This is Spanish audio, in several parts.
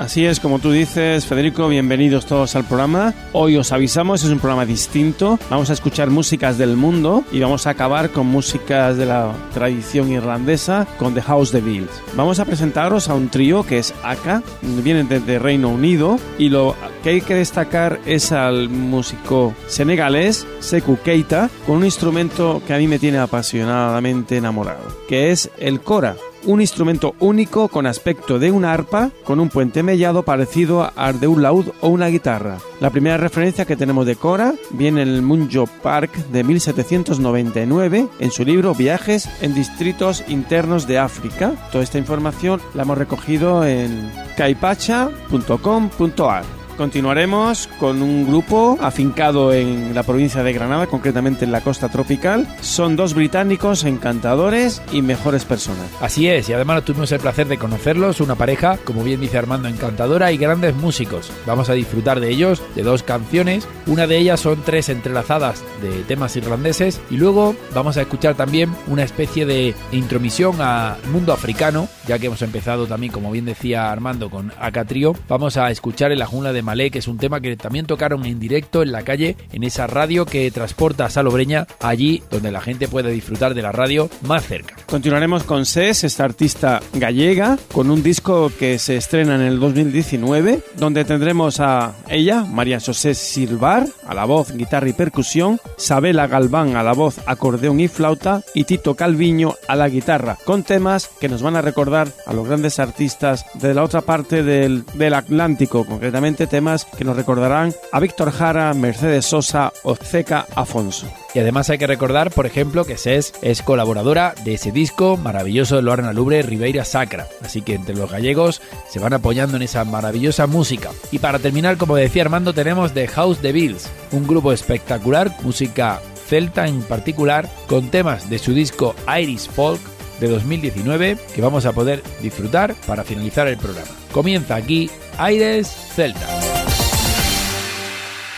Así es, como tú dices, Federico, bienvenidos todos al programa. Hoy os avisamos, es un programa distinto. Vamos a escuchar músicas del mundo y vamos a acabar con músicas de la tradición irlandesa con The House de Bills. Vamos a presentaros a un trío que es Aka, vienen desde Reino Unido y lo que hay que destacar es al músico senegalés Sekou Keita con un instrumento que a mí me tiene apasionadamente enamorado, que es el kora un instrumento único con aspecto de una arpa con un puente mellado parecido al de un laúd o una guitarra. La primera referencia que tenemos de Cora viene en el Munjo Park de 1799 en su libro Viajes en distritos internos de África. Toda esta información la hemos recogido en caipacha.com.ar. Continuaremos con un grupo afincado en la provincia de Granada, concretamente en la costa tropical. Son dos británicos encantadores y mejores personas. Así es, y además tuvimos el placer de conocerlos, una pareja, como bien dice Armando, encantadora y grandes músicos. Vamos a disfrutar de ellos, de dos canciones. Una de ellas son tres entrelazadas de temas irlandeses y luego vamos a escuchar también una especie de intromisión al mundo africano, ya que hemos empezado también, como bien decía Armando, con Acatrio. Vamos a escuchar en la jungla de Que es un tema que también tocaron en directo en la calle, en esa radio que transporta a Salobreña, allí donde la gente puede disfrutar de la radio más cerca. Continuaremos con SES, esta artista gallega, con un disco que se estrena en el 2019, donde tendremos a ella, María José Silvar, a la voz, guitarra y percusión, Sabela Galván a la voz, acordeón y flauta, y Tito Calviño a la guitarra, con temas que nos van a recordar a los grandes artistas de la otra parte del, del Atlántico, concretamente temas que nos recordarán a Víctor Jara, Mercedes Sosa o Zeca Afonso. Y además hay que recordar, por ejemplo, que SES es colaboradora de ese disco maravilloso de Lorena Lubre, Ribeira Sacra. Así que entre los gallegos se van apoyando en esa maravillosa música. Y para terminar, como decía Armando, tenemos The House de Bills, un grupo espectacular, música celta en particular, con temas de su disco Irish Folk de 2019 que vamos a poder disfrutar para finalizar el programa. Comienza aquí Aires Celtas.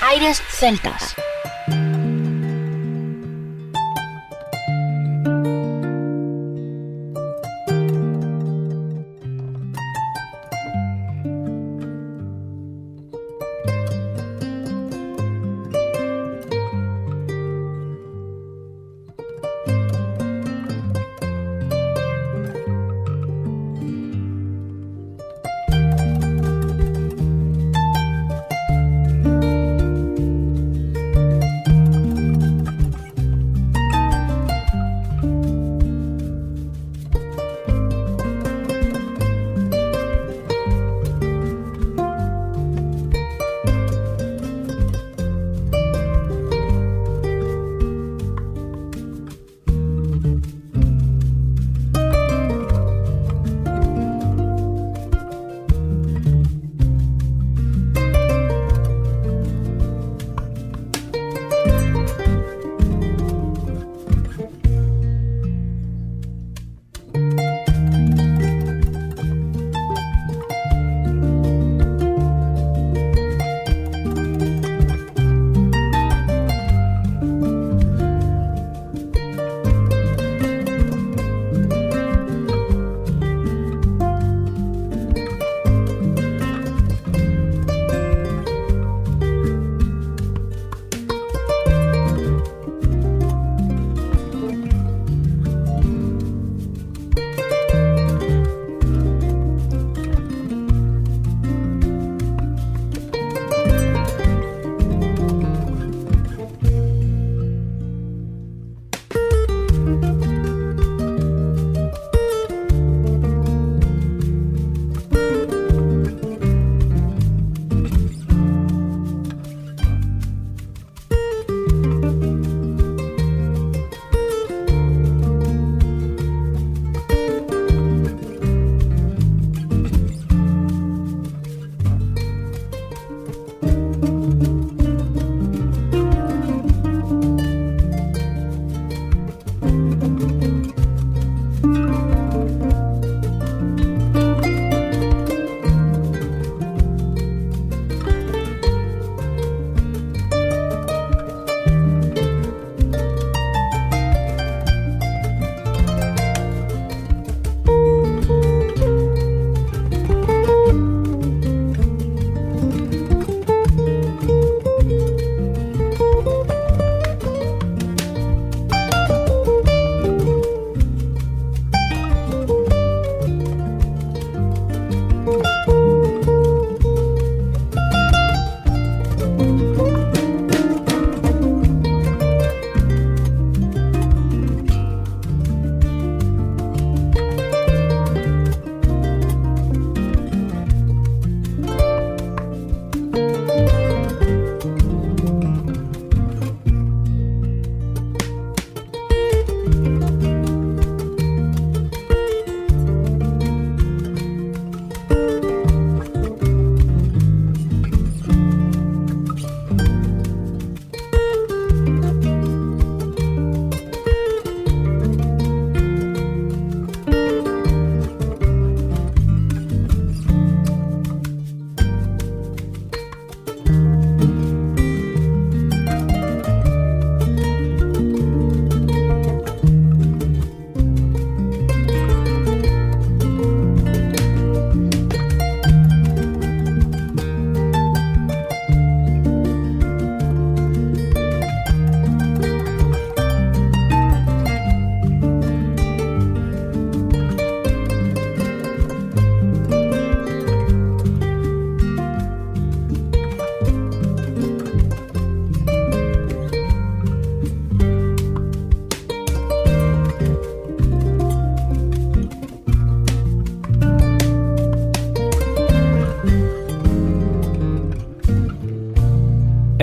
Aires Celtas.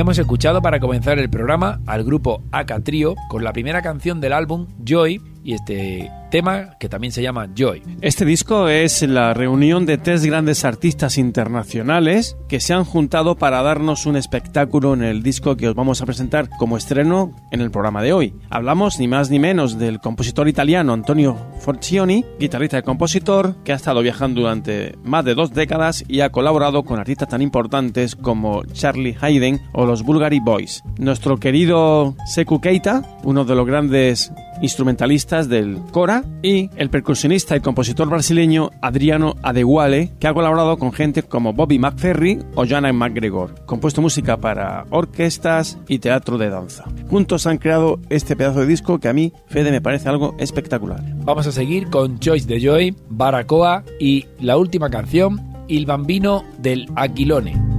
Hemos escuchado para comenzar el programa al grupo Aka Trio con la primera canción del álbum Joy y este tema que también se llama Joy. Este disco es la reunión de tres grandes artistas internacionales que se han juntado para darnos un espectáculo en el disco que os vamos a presentar como estreno en el programa de hoy. Hablamos ni más ni menos del compositor italiano Antonio Forcioni, guitarrista y compositor que ha estado viajando durante más de dos décadas y ha colaborado con artistas tan importantes como Charlie Hayden o los Bulgari Boys. Nuestro querido Seku Keita, uno de los grandes instrumentalistas del Cora y el percusionista y compositor brasileño Adriano Adeguale, que ha colaborado con gente como Bobby McFerry o Jana McGregor, compuesto música para orquestas y teatro de danza. Juntos han creado este pedazo de disco que a mí, Fede, me parece algo espectacular. Vamos a seguir con Choice de Joy, Baracoa y la última canción, Il Bambino del Aquilone.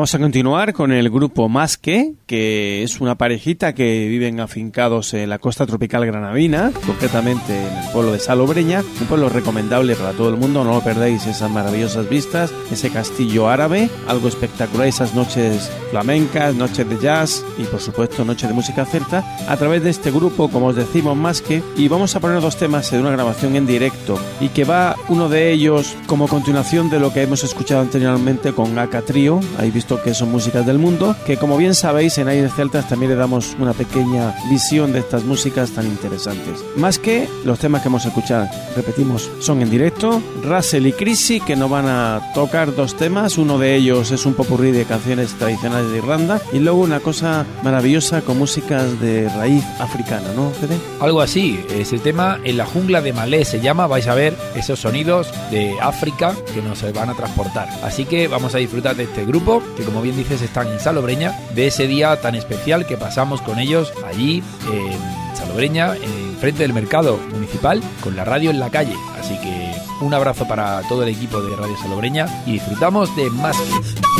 Vamos a continuar con el grupo Masque, que es una parejita que viven afincados en la costa tropical granadina, concretamente en el pueblo de Salobreña, un pueblo recomendable para todo el mundo, no lo perdéis esas maravillosas vistas, ese castillo árabe, algo espectacular, esas noches flamencas, noches de jazz y por supuesto noches de música celta, a través de este grupo, como os decimos, Masque, y vamos a poner dos temas de una grabación en directo y que va uno de ellos como continuación de lo que hemos escuchado anteriormente con Aka Trio, ahí visto que son músicas del mundo, que como bien sabéis en Aires Celtas también le damos una pequeña visión de estas músicas tan interesantes. Más que los temas que vamos a escuchar, repetimos, son en directo, Russell y Chrissy que nos van a tocar dos temas, uno de ellos es un popurrí de canciones tradicionales de Irlanda y luego una cosa maravillosa con músicas de raíz africana, ¿no, Fede? Algo así, es el tema En la jungla de Malé se llama, vais a ver esos sonidos de África que nos van a transportar. Así que vamos a disfrutar de este grupo, que como bien dices están en Salobreña, de ese día tan especial que pasamos con ellos allí en Salobreña, en frente del mercado municipal, con la radio en la calle. Así que un abrazo para todo el equipo de Radio Salobreña y disfrutamos de más que...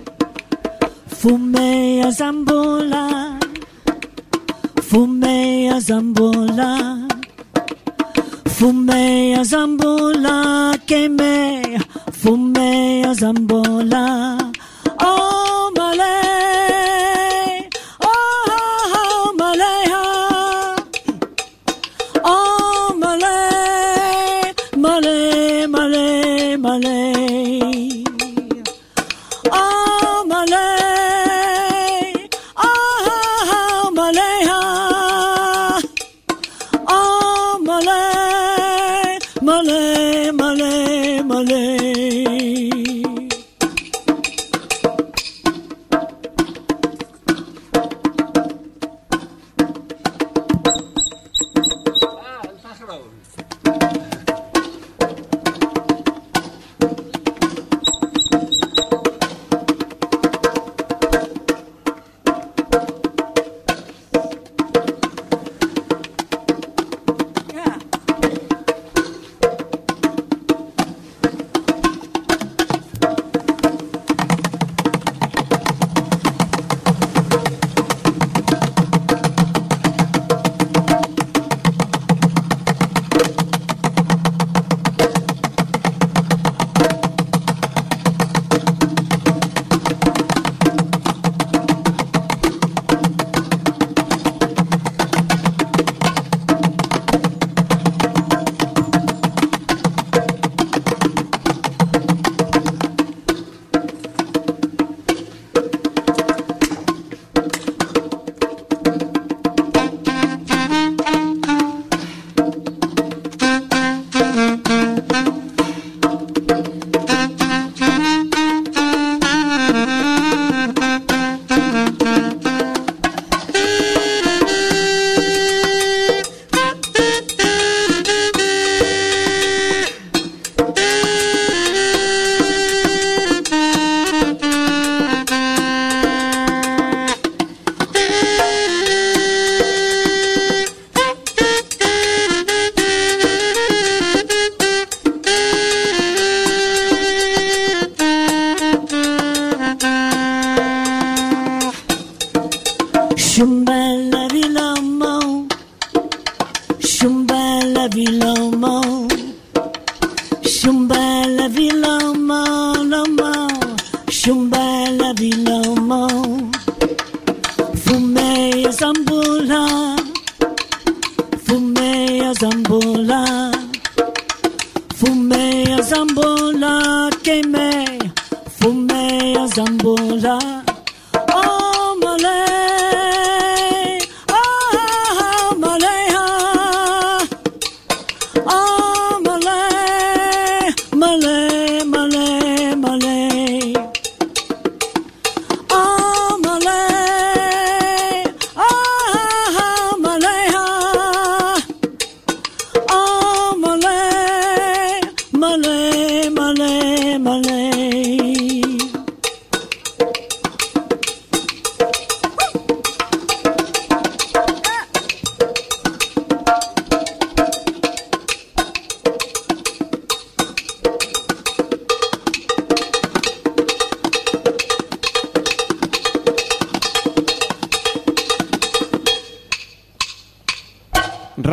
Fume a zambola, fume a zambola, fume zambola, que me fume a zambola. Oh, ya zambola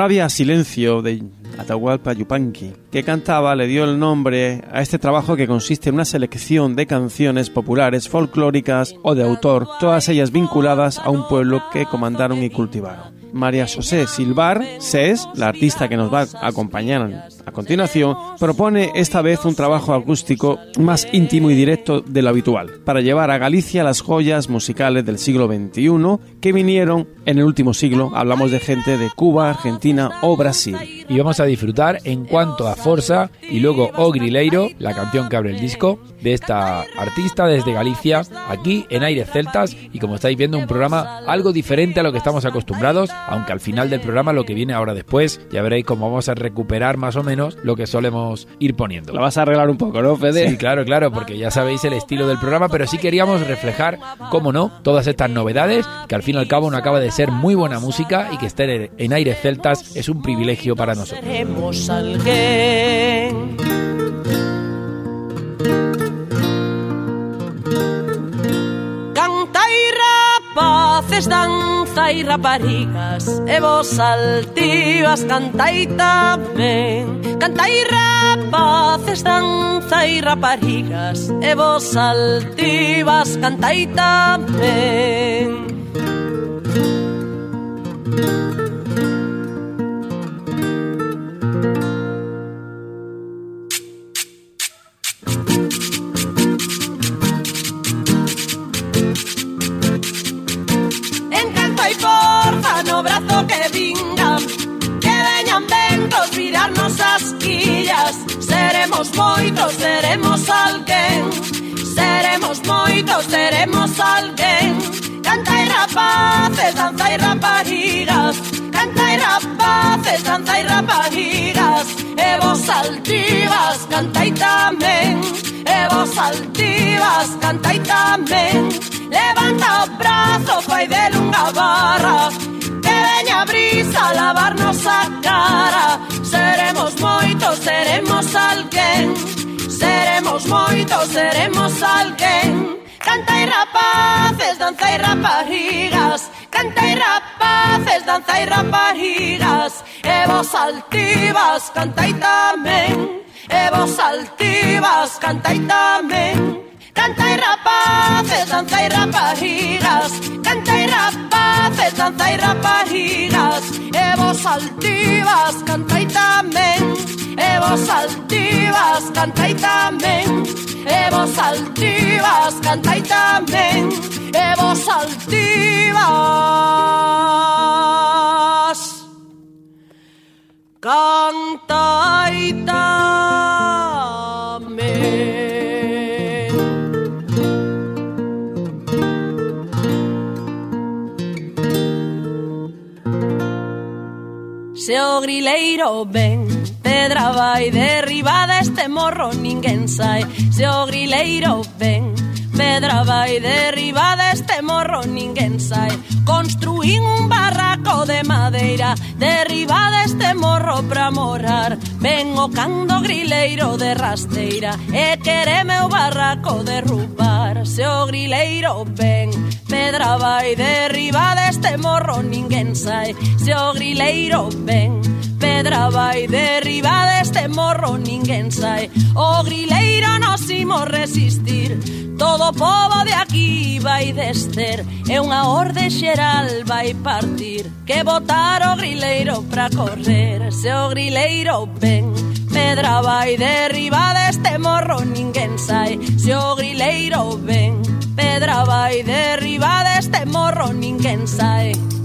Rabia Silencio de Atahualpa Yupanqui, que cantaba, le dio el nombre a este trabajo que consiste en una selección de canciones populares, folclóricas o de autor, todas ellas vinculadas a un pueblo que comandaron y cultivaron. María José Silvar Ses, la artista que nos va a acompañar a continuación, propone esta vez un trabajo acústico más íntimo y directo de lo habitual, para llevar a Galicia las joyas musicales del siglo XXI que vinieron en el último siglo. Hablamos de gente de Cuba, Argentina o Brasil. Y vamos a disfrutar en cuanto a Forza y luego O Grileiro, la canción que abre el disco de esta artista desde Galicia, aquí en Aires Celtas y como estáis viendo un programa algo diferente a lo que estamos acostumbrados, aunque al final del programa lo que viene ahora después ya veréis cómo vamos a recuperar más o menos lo que solemos ir poniendo. La vas a arreglar un poco, ¿no, Fede? Sí, claro, claro, porque ya sabéis el estilo del programa, pero sí queríamos reflejar, cómo no, todas estas novedades, que al fin y al cabo no acaba de ser muy buena música y que esté en Aires Celtas es un privilegio para nosotros. Canta rapaces, danza e raparigas E vos altivas cantai tamén Canta e rapaces danza e raparigas E vos altivas cantai tamén. raparigas, canta y rapaces, danza y raparigas, e vos altivas, cantai tamén, e vos altivas, cantai tamén, levanta o brazo, fai del unha barra, que veña a brisa a lavarnos a cara, seremos moitos, seremos alguén, seremos moitos, seremos alguén, canta y rapaces, danza y raparigas, Canta e rapaces, danza e raparigas E vos altivas, cantai tamén. E vos altivas, cantai tamén. Canta e rapaces, danza e raparigas Canta e rapaces, danza e raparigas E vos altivas, cantai tamén. E vos altivas, cantai tamén E vos altivas cantai tamén. E vos altivas. Cantai tamén. Se o grileiro ven pedra vai derribada este morro ninguén sai se o grileiro ven pedra vai derribada este morro ninguén sai construín un barraco de madeira derribada este morro pra morar ven o cando grileiro de rasteira e quereme o barraco derrubar. Se o grileiro ven pedra vai derribada este morro ninguén sai se o grileiro ven pedra vai Derriba deste morro ninguén sai O grileiro nos imos resistir Todo o povo de aquí vai descer. E unha orde xeral vai partir Que botar o grileiro pra correr. Se o grileiro ven Pedra vai derriba deste morro ninguén sai Se o grileiro ven Pedra vai derriba deste morro ninguén sai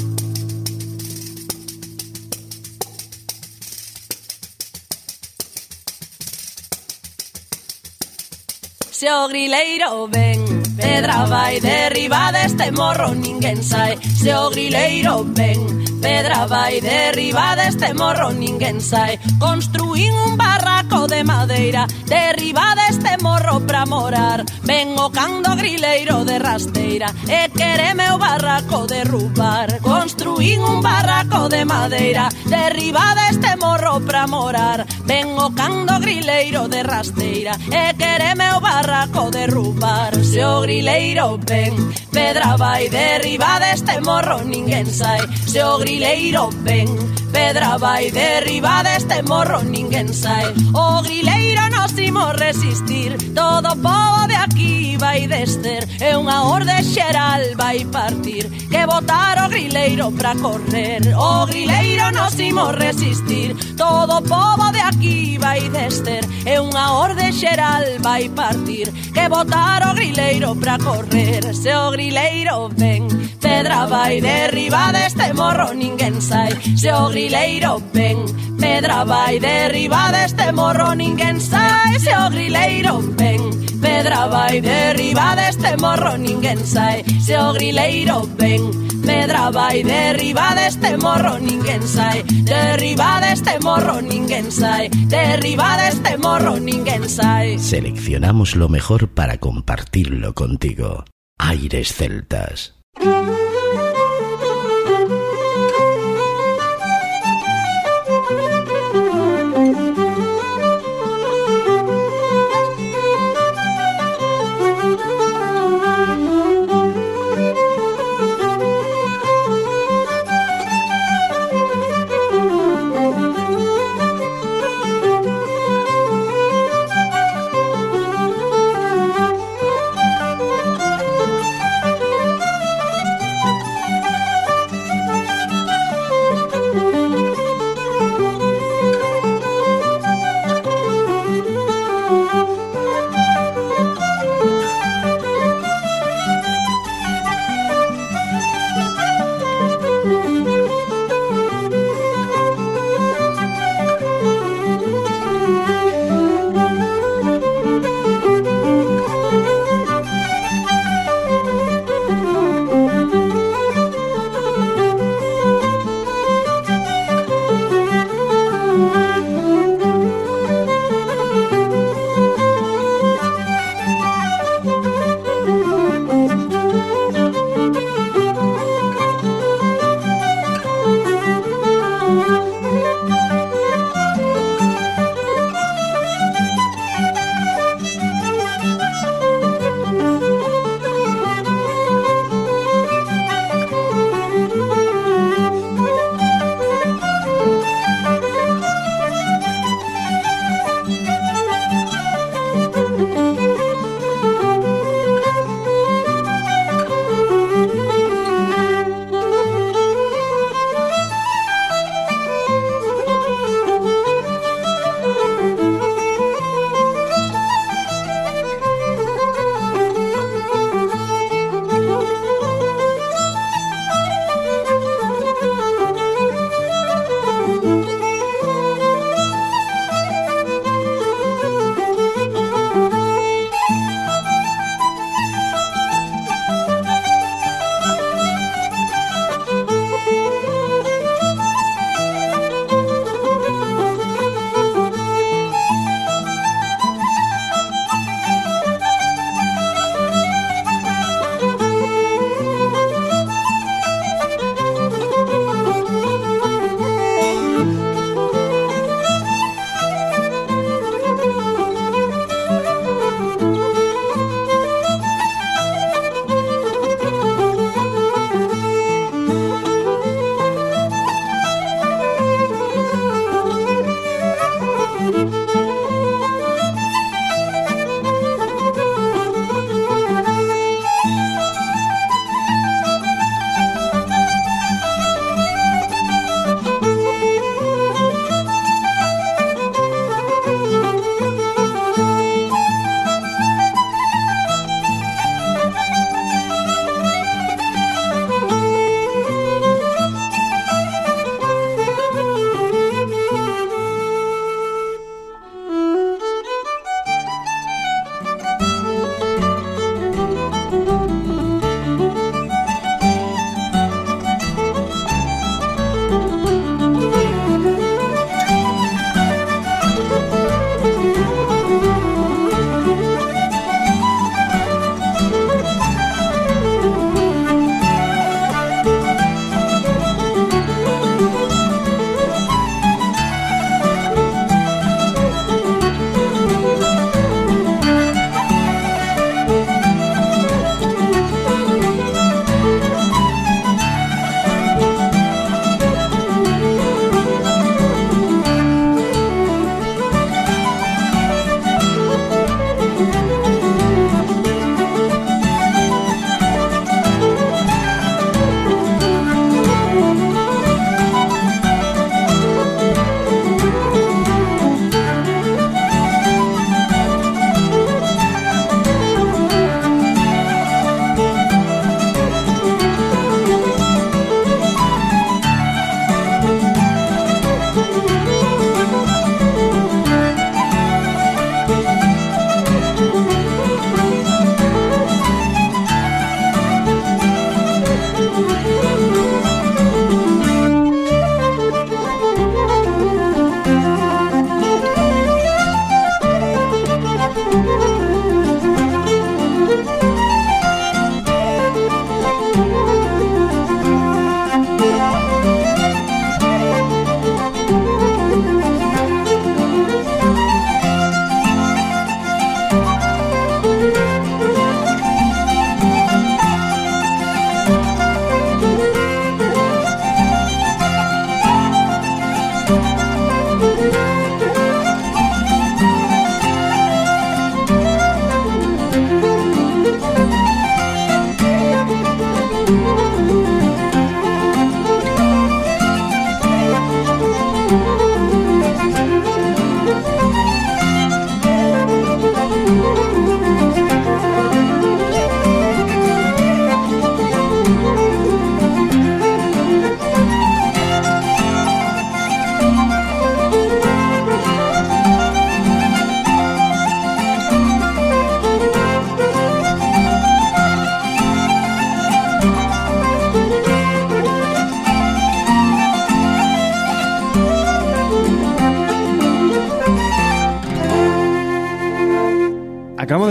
se o grileiro ven. Pedra vai derriba deste morro ninguén sae. Se o grileiro ven. Pedra vai derriba deste morro ninguén sae. Construín un barraco de madeira Derriba deste morro pra morar. Ven o can grileiro de rasteira E quereme o barraco derrubar Construín un barraco de madeira Derriba deste morro pra morar. Ven o can grileiro de rasteira E quereme o barraco derrubar Se o grileiro ven Pedra vai derriba deste morro ninguén sai. Se o grileiro ven Pedra vai derriba deste morro ninguén sai. O grileiro nos imos resistir Todo o povo de aquí vai descer. E unha orde xeral vai partir Que botar o grileiro pra correr. O grileiro nos imos resistir Todo o povo de aquí vai descer. E unha orde xeral vai partir discutir Que botar o grileiro pra correr. Se o grileiro ven Pedra vai derriba deste morro ninguén sai. Se o grileiro ven Pedra vai derriba deste morro ninguén sai. Se o grileiro ven Pedra vai derriba deste morro ninguén sae Se o grileiro ven Pedra vai derriba deste morro ninguén sae Derriba deste morro ninguén sae Derriba deste morro ninguén sae Seleccionamos lo mejor para compartirlo contigo. Aires celtas.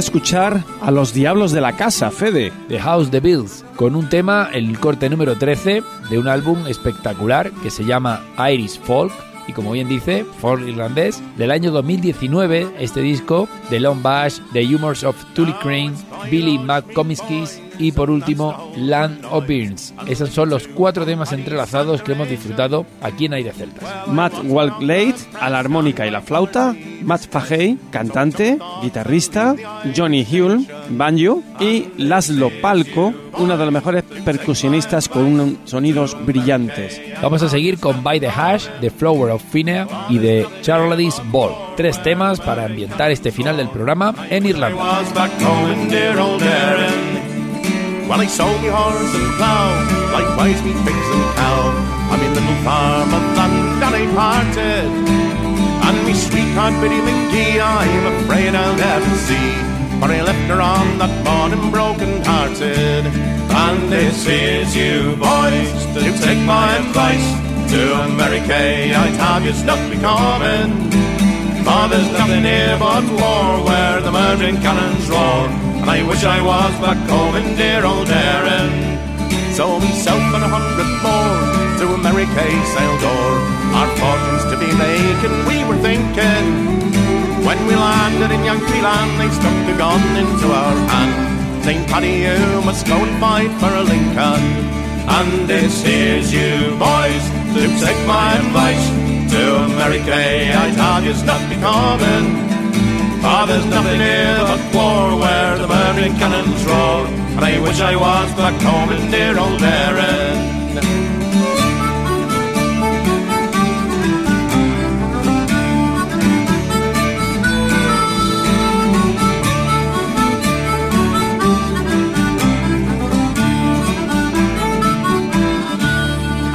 Escuchar a los Diablos de la Casa, Fede. The House the Bills, con un tema, el corte número 13, de un álbum espectacular que se llama Irish Folk. Y como bien dice, folk irlandés, del año 2019, este disco, The Long Bash, The Humors of Tully Crane, Billy McComiskis y por último, Land of Burns. Esos son los cuatro temas entrelazados que hemos disfrutado aquí en Aire Celtas. Matt Walklade a la armónica y la flauta, Matt Fahey, cantante, guitarrista, Johnny Hull, banjo y Laszlo Palco, uno de los mejores percusionistas con unos sonidos brillantes. Vamos a seguir con By the Hash, The Flower of Finea y The Charlotte's Ball. Tres temas para ambientar este final del programa en Irlanda. When I sold me horse and plough, likewise me pigs and cow, on me little farm of that I parted. And me sweetheart Biddy McGee, I'm afraid I'll never see. For I left her on that morning broken hearted. And this is you boys, to take my advice. To America I'd have you not be coming. For there's nothing here but war where the murdering cannons roar. And I wish I was back home in dear old Erin. So myself and a hundred more to America sailed o'er. Our fortunes to be making, we were thinking. When we landed in Yankee land, they stuck the gun into our hand. St. Paddy, you must go and fight for a Lincoln. And this here's you, boys, to take my advice. To America, I tell have you not be coming. For there's nothing here but war where the burning cannons roar. And I wish I was back home in dear old Erin.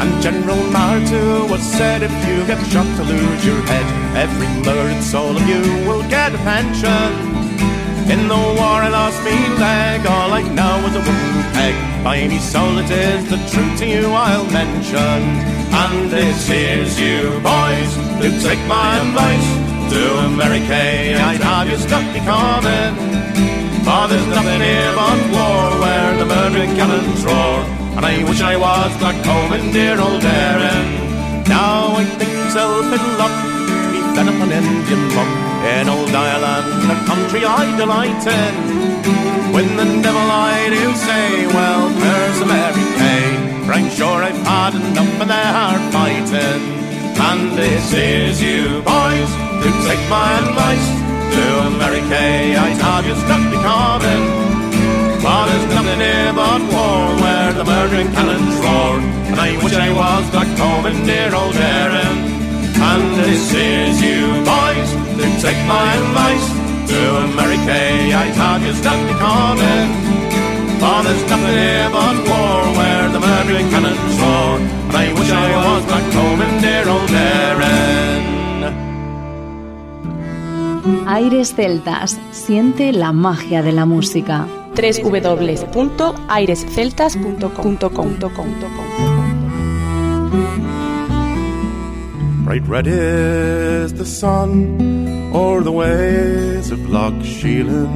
And General Martu was said if you get shot to lose your head, every murdered soul of you will get a pension. In the war I lost me leg, all I know is a wooden peg. By any soul it is the truth to you I'll mention. And this is you boys, who take my advice. To America I'd have you stuck be coming. For there's nothing here but war where the murdering cannons roar. And I wish I was back home in dear old Erin. Now I think myself in be fed up an Indian in old Ireland, a country I delight in. When the devil I do say, well, there's America. For I'm sure I've had enough of their hard fighting. And this is you, boys, to take my advice. To America, I'd have you stuck be coming. For there's nothing here but war where the murdering cannons roar. And I wish I was back home in dear old Erin. And this is you, boys, to take my advice. To America, I'd have you stuck be coming. For there's nothing here but war where the murdering cannons roar. And I wish I was back home in dear old Erin. Aires Celtas, siente la magia de la música. www.airesceltas.com. Bright red is the sun o'er the ways of Loch Sheelan.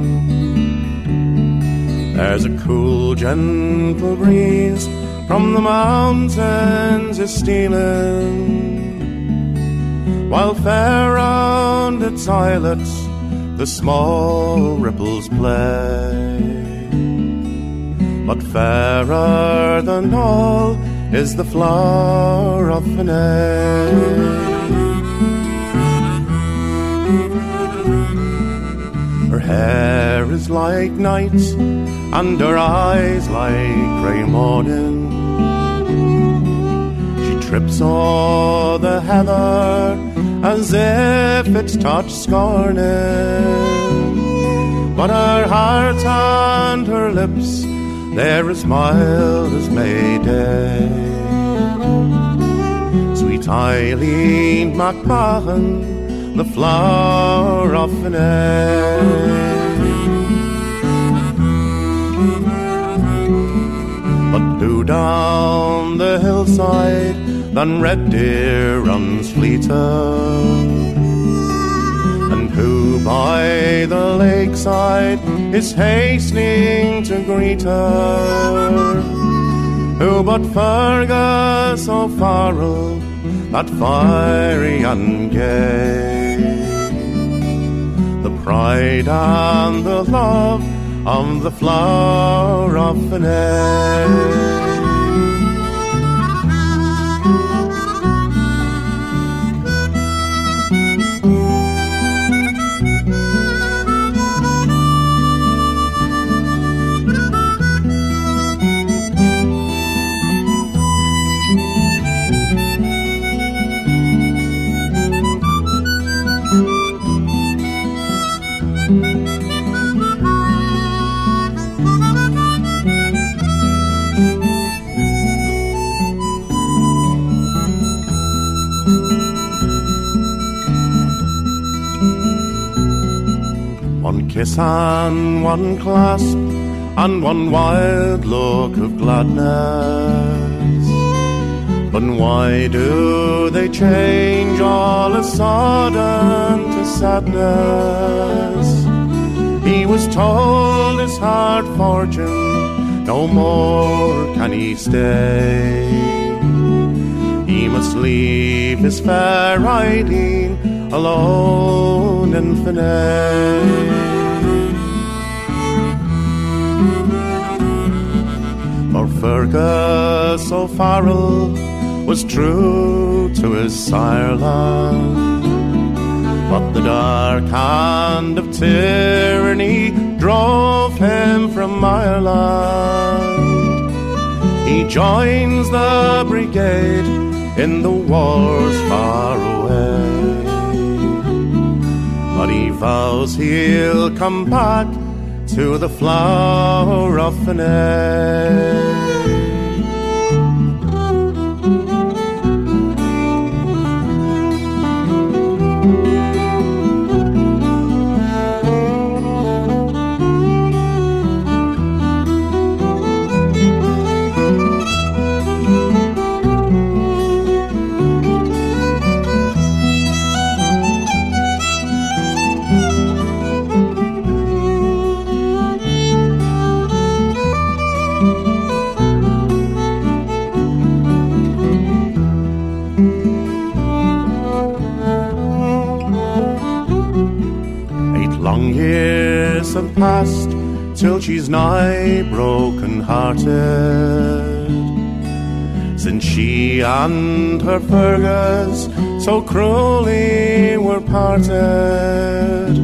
There's a cool, gentle breeze from the mountains is stealing, while fair round its islets the small ripples play. But fairer than all is the flower of Finney. Hair is like night's, and her eyes like grey morning. She trips o'er the heather as if it's touched scorning. But her heart and her lips, they're as mild as May Day. Sweet Eileen MacMahon, the flower of Finney. But who down the hillside than red deer runs fleeter? And who by the lakeside is hastening to greet her. Who but Fergus O'Farrell, that fiery and gay? The pride and the love of the flower of Finney. Kiss and one clasp and one wild look of gladness. But why do they change all of a sudden to sadness? He was told his hard fortune, no more can he stay. He must leave his fair riding alone in Finney. For Fergus O'Farrell was true to his sireland. But the dark hand of tyranny drove him from Ireland. He joins the brigade in the wars far away. Vows he'll come back to the flower of Finney. Years have passed till she's nigh broken hearted. Since she and her Fergus so cruelly were parted.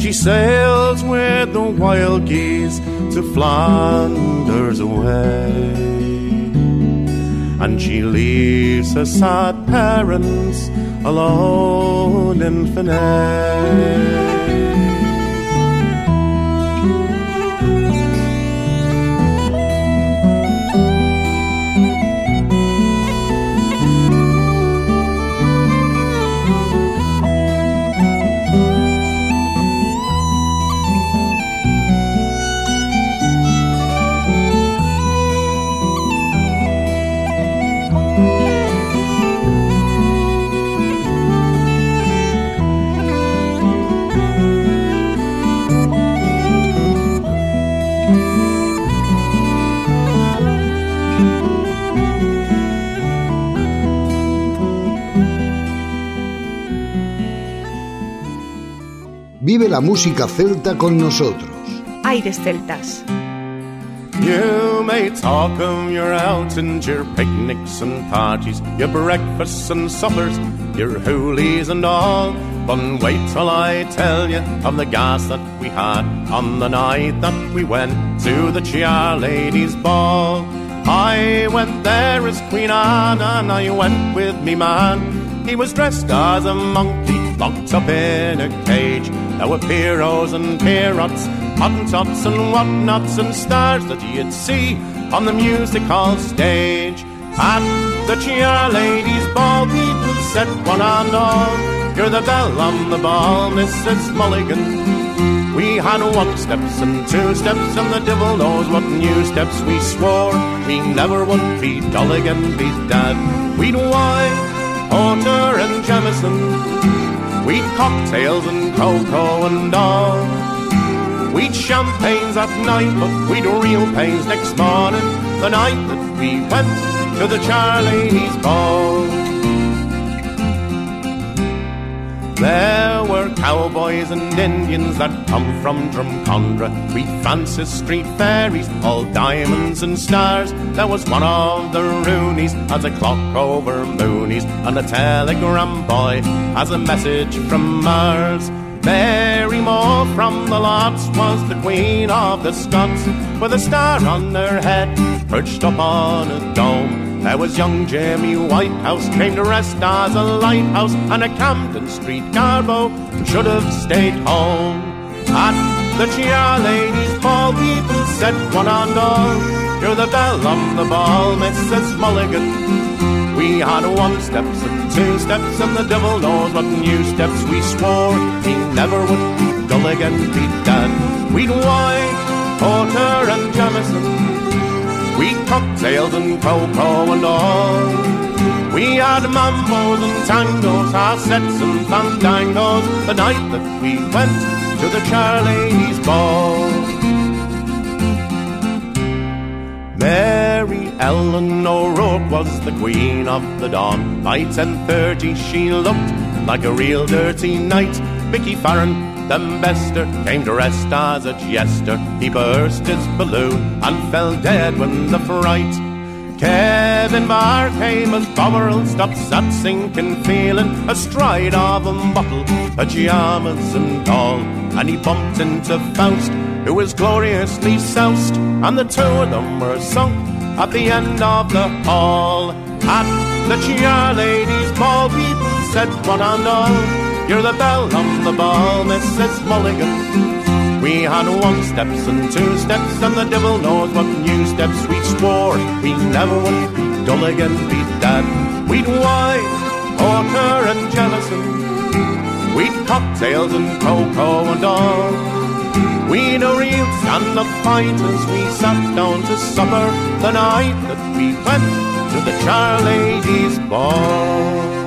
She sails with the wild geese to Flanders away. And she leaves her sad parents alone in Finney. Vive la música celta con nosotros. Aires Celtas. You may talk of your outings, your picnics and parties, your breakfasts and suppers, your hoolies and all. But wait till I tell you of the gas that we had on the night that we went to the Chia Ladies' Ball. I went there as Queen Anne and I went with me man. He was dressed as a monkey, locked up in a cage. There were Pierrots and Pierrots, Hottentots and whatnots and stars that you'd see on the music hall stage. At the Chia Ladies' Ball, people said one and all, You're the belle on the ball, Mrs. Mulligan. We had one steps and two steps, and the devil knows what new steps we swore. We never would be dull again, be dead. We'd wine, porter and Jameson. We'd cocktails and cocoa and all. We'd champagnes at night, but we'd real pains next morning, the night that we went to the Charlie's ball. There were cowboys and Indians that come from Drumcondra. We Francis Street fairies, all diamonds and stars. There was one of the Roonies as a clock over Moonies, and a telegram boy as a message from Mars. Mary Moore from the lots was the queen of the Scots, with a star on her head, perched up on a dome. There was young Jamie Whitehouse, came to rest as a lighthouse, and a Camden Street garbo should have stayed home. At the cheer ladies' ball, people said one and all, You're the bell on the ball, Mrs. Mulligan. We had one steps and two steps, and the devil knows what new steps we swore. He never would be dull again, be. We'd wine, porter, and Jameson. We cocktails and cocoa and all. We had mambos and tangos, our sets and fandangos, the night that we went to the Charlie's ball. Mary Ellen O'Rourke was the queen of the dawn. By 10.30 she looked like a real dirty knight. Mickey Farron, the bester, came to rest as a jester. He burst his balloon and fell dead when the fright. Kevin Barr came as Bowerl stopped that sinking feeling astride of a bottle, pajamas and all. And he bumped into Faust, who was gloriously soused, and the two of them were sunk at the end of the hall. At the cheer ladies' ball, people said one and all, You're the belle on the ball, Mrs. Mulligan. We had one steps and two steps, and the devil knows what new steps we swore. We never would be dull again, be dead. We'd wine, porter, and Jameson. We'd cocktails and cocoa and all. We'd a real stand-up fight as we sat down to supper the night that we went to the Charlie's Ball.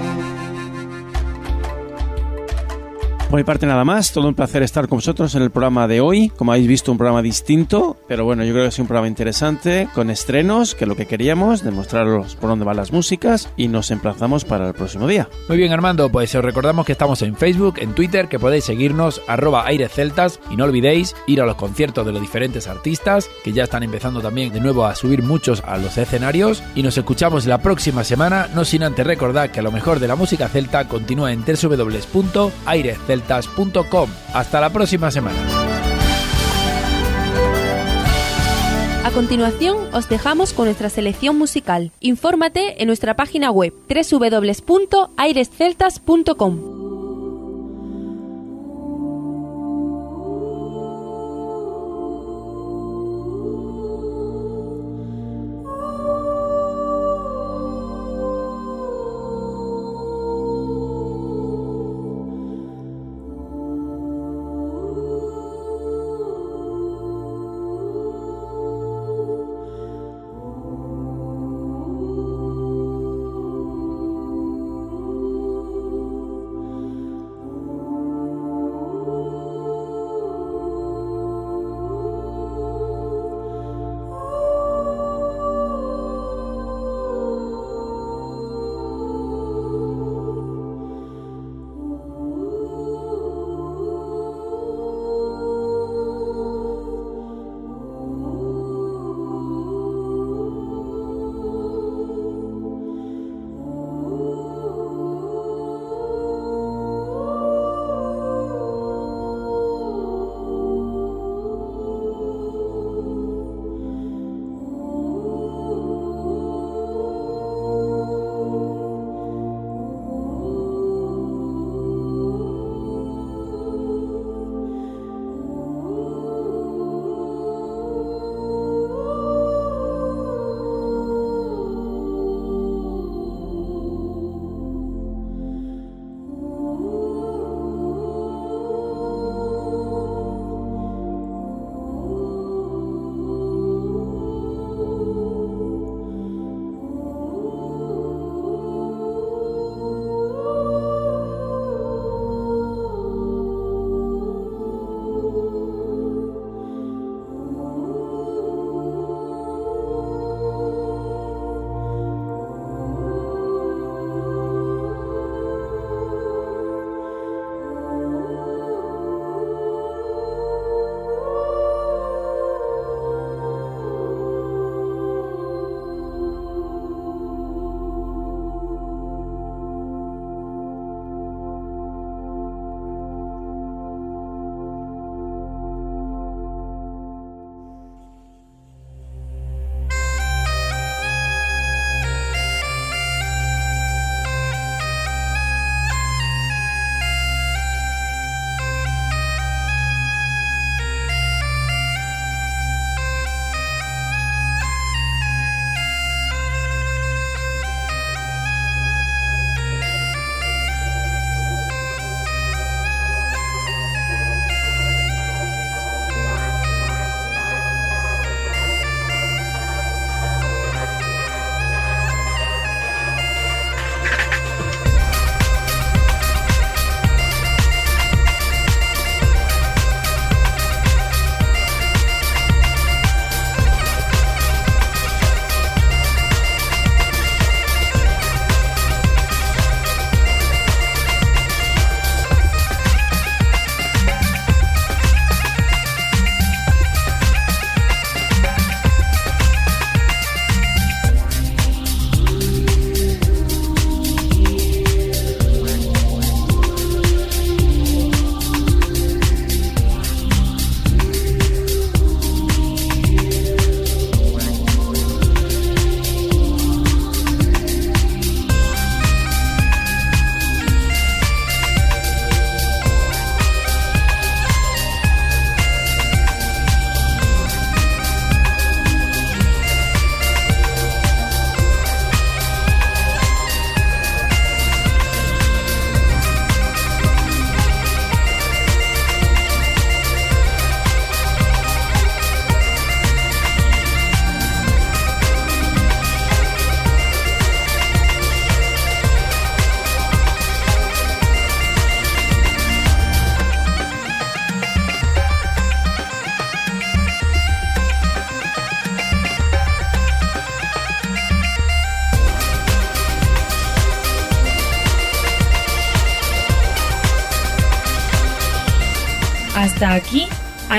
Por mi parte nada más, todo un placer estar con vosotros en el programa de hoy. Como habéis visto, un programa distinto, pero bueno, yo creo que es un programa interesante, con estrenos, que es lo que queríamos, demostraros por dónde van las músicas y nos emplazamos para el próximo día. Muy bien Armando, pues os recordamos que estamos en Facebook, en Twitter, que podéis seguirnos arroba airesceltas y no olvidéis ir a los conciertos de los diferentes artistas, que ya están empezando también de nuevo a subir muchos a los escenarios y nos escuchamos la próxima semana, no sin antes recordar que a lo mejor de la música celta continúa en Hasta la próxima semana. A continuación, os dejamos con nuestra selección musical. Infórmate en nuestra página web www.airesceltas.com.